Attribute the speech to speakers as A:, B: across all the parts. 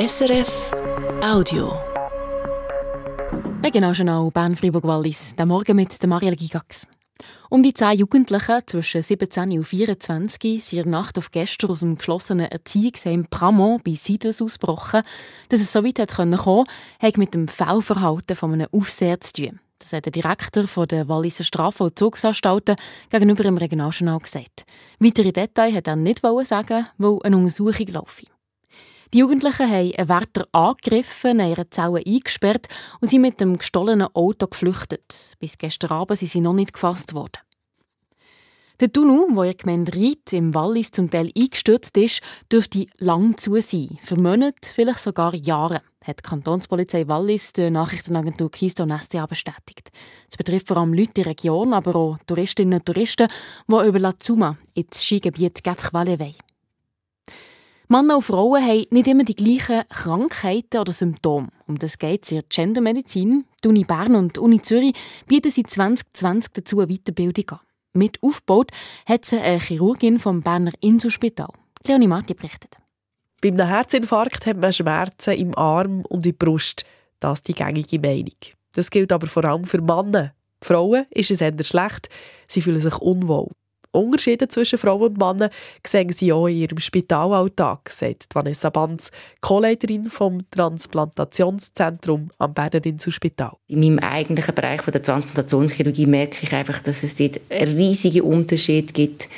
A: SRF Audio.
B: Regionaljournal Bern Fribourg Wallis. Der Morgen mit Marielle Gigax. Um die zehn Jugendlichen zwischen 17 und 24 sind in der Nacht auf gestern aus dem geschlossenen Erziehungsheim Pramont bei Sidles ausgebrochen. Dass es so weit hat kommen konnte, hat mit dem Fehlverhalten von einem Aufseher zu tun. Das hat der Direktor der Walliser Strafvollzugsanstalten gegenüber dem Regionaljournal gesagt. Weitere Details hat er nicht sagen, weil eine Untersuchung laufe. Die Jugendlichen haben einen Wärter angegriffen, in ihre Zelle eingesperrt und sind mit dem gestohlenen Auto geflüchtet. Bis gestern Abend sind sie noch nicht gefasst worden. Der Tunnel, wo der Gemeinde Ried im Wallis zum Teil eingestürzt ist, dürfte lang zu sein. Für Monate, vielleicht sogar Jahre, hat die Kantonspolizei Wallis der Nachrichtenagentur Keystone SDA bestätigt. Es betrifft vor allem Leute in der Region, aber auch Touristinnen und Touristen, die über La Zuma ins Skigebiet Gatchwale wollen. Männer und Frauen haben nicht immer die gleichen Krankheiten oder Symptome. Um das geht es in der Gendermedizin. Die Uni Bern und die Uni Zürich bieten seit 2020 dazu eine Weiterbildung an. Mit aufgebaut hat sie eine Chirurgin vom Berner Inselspital. Leonie Marti berichtet.
C: Bei einem Herzinfarkt hat man Schmerzen im Arm und in der Brust. Das ist die gängige Meinung. Das gilt aber vor allem für Männer. Frauen ist es eher schlecht. Sie fühlen sich unwohl. Unterschiede zwischen Frauen und Männern sehen sie auch in ihrem Spitalalltag, sagt Vanessa Banz, Co-Leiterin vom Transplantationszentrum am Berner Inselspital.
D: In meinem eigentlichen Bereich der Transplantationschirurgie merke ich einfach, dass es dort einen riesigen Unterschied gibt,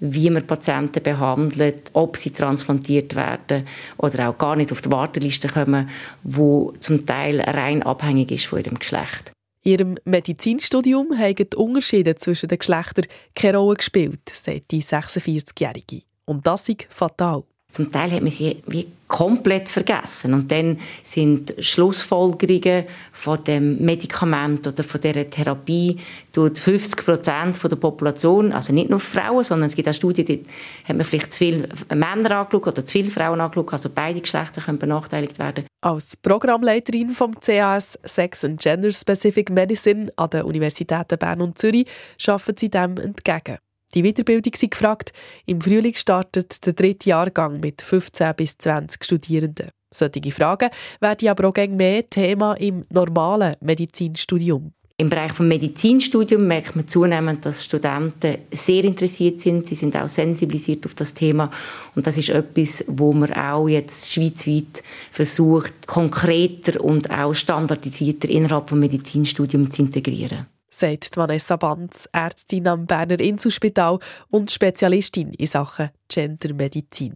D: wie man Patienten behandelt, ob sie transplantiert werden oder auch gar nicht auf die Warteliste kommen, wo zum Teil rein abhängig ist von ihrem Geschlecht.
C: In ihrem Medizinstudium haben die Unterschiede zwischen den Geschlechtern keine Rolle gespielt, sagt die 46-Jährige. Und das ist fatal.
D: Zum Teil hat man sie wie komplett vergessen. Und dann sind Schlussfolgerungen von dem Medikament oder von dieser Therapie durch 50 Prozent der Population, also nicht nur Frauen, sondern es gibt auch Studien, die haben man vielleicht zu viele Männer angeschaut oder zu viele Frauen angeschaut, also beide Geschlechter können benachteiligt werden.
C: Als Programmleiterin vom CAS Sex and Gender Specific Medicine an den Universitäten Bern und Zürich arbeiten sie dem entgegen. Die Weiterbildung sind gefragt. Im Frühling startet der dritte Jahrgang mit 15 bis 20 Studierenden. Solche Fragen werden aber auch mehr Thema im normalen Medizinstudium.
D: Im Bereich des Medizinstudiums merkt man zunehmend, dass Studenten sehr interessiert sind. Sie sind auch sensibilisiert auf das Thema. Und das ist etwas, wo man auch jetzt schweizweit versucht, konkreter und auch standardisierter innerhalb des Medizinstudiums zu integrieren
C: sagt Vanessa Banz, Ärztin am Berner Inselspital und Spezialistin in Sachen Gendermedizin.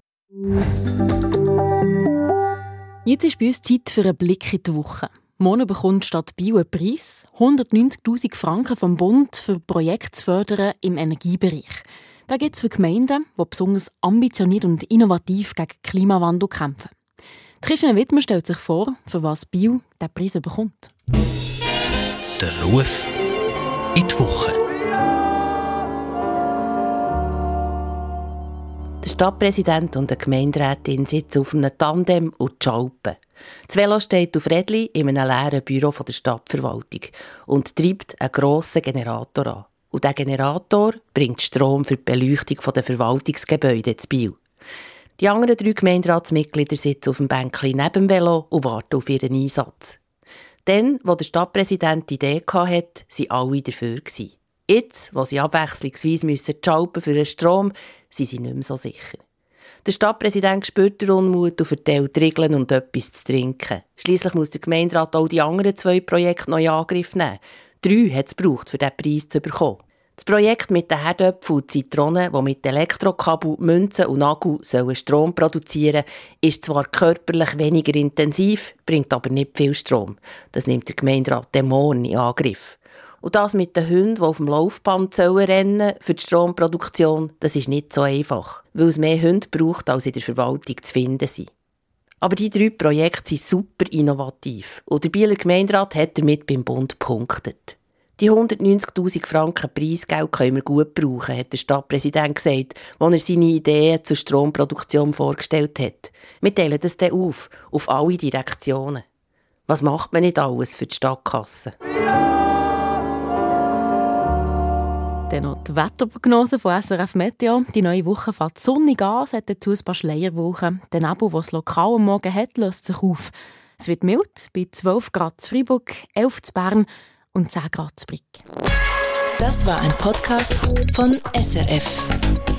B: Jetzt ist bei uns Zeit für einen Blick in die Woche. Morgen bekommt Stadt Bio einen Preis, 190'000 Franken vom Bund für Projekte zu fördern im Energiebereich. Da geht es für Gemeinden, die besonders ambitioniert und innovativ gegen Klimawandel kämpfen. Christian Wittmer stellt sich vor, für was Bio den Preis bekommt.
A: Der Ruf in die Woche.
E: Der Stadtpräsident und die Gemeinderätin sitzen auf einem Tandem und schalpen. Das Velo steht auf Rädli in einem leeren Büro der Stadtverwaltung und treibt einen grossen Generator an. Und dieser Generator bringt Strom für die Beleuchtung der Verwaltungsgebäude zu Biel. Die anderen drei Gemeinderatsmitglieder sitzen auf dem Bänkchen neben dem Velo und warten auf ihren Einsatz. Dann, wo der Stadtpräsident die Idee hatte, waren alle dafür. Jetzt, wo sie abwechslungsweise müssen schalpen für den Strom, sind sie nicht mehr so sicher. Der Stadtpräsident spürt den Unmut und verteilt Regeln und etwas zu trinken. Schließlich muss der Gemeinderat auch die anderen zwei Projekte noch in Angriff nehmen. Drei hat es gebraucht, für diesen Preis zu bekommen. Das Projekt mit den Herdöpfen und Zitronen, die mit Elektrokabel, Münzen und Nagel Strom produzieren sollen, ist zwar körperlich weniger intensiv, bringt aber nicht viel Strom. Das nimmt der Gemeinderat Dämon in Angriff. Und das mit den Hunden, die auf dem Laufband rennen für die Stromproduktion, das ist nicht so einfach, weil es mehr Hunde braucht, als in der Verwaltung zu finden sind. Aber die drei Projekte sind super innovativ und der Bieler Gemeinderat hat damit beim Bund punktet. Die 190.000 Franken Preisgeld können wir gut brauchen, hat der Stadtpräsident gesagt, als er seine Ideen zur Stromproduktion vorgestellt hat. Wir teilen das dann auf, auf alle Direktionen. Was macht man nicht alles für die Stadtkasse?
B: Dann noch die Wetterprognose von SRF Meteo. Die neue Woche fährt sonnig an, es hat dazu ein paar Schleierwochen. Der Nebel, der es lokal am Morgen hat, löst sich auf. Es wird mild, bei 12 Grad in Freiburg, 11 in Bern, und 10 Grad zu
A: Das war ein Podcast von SRF.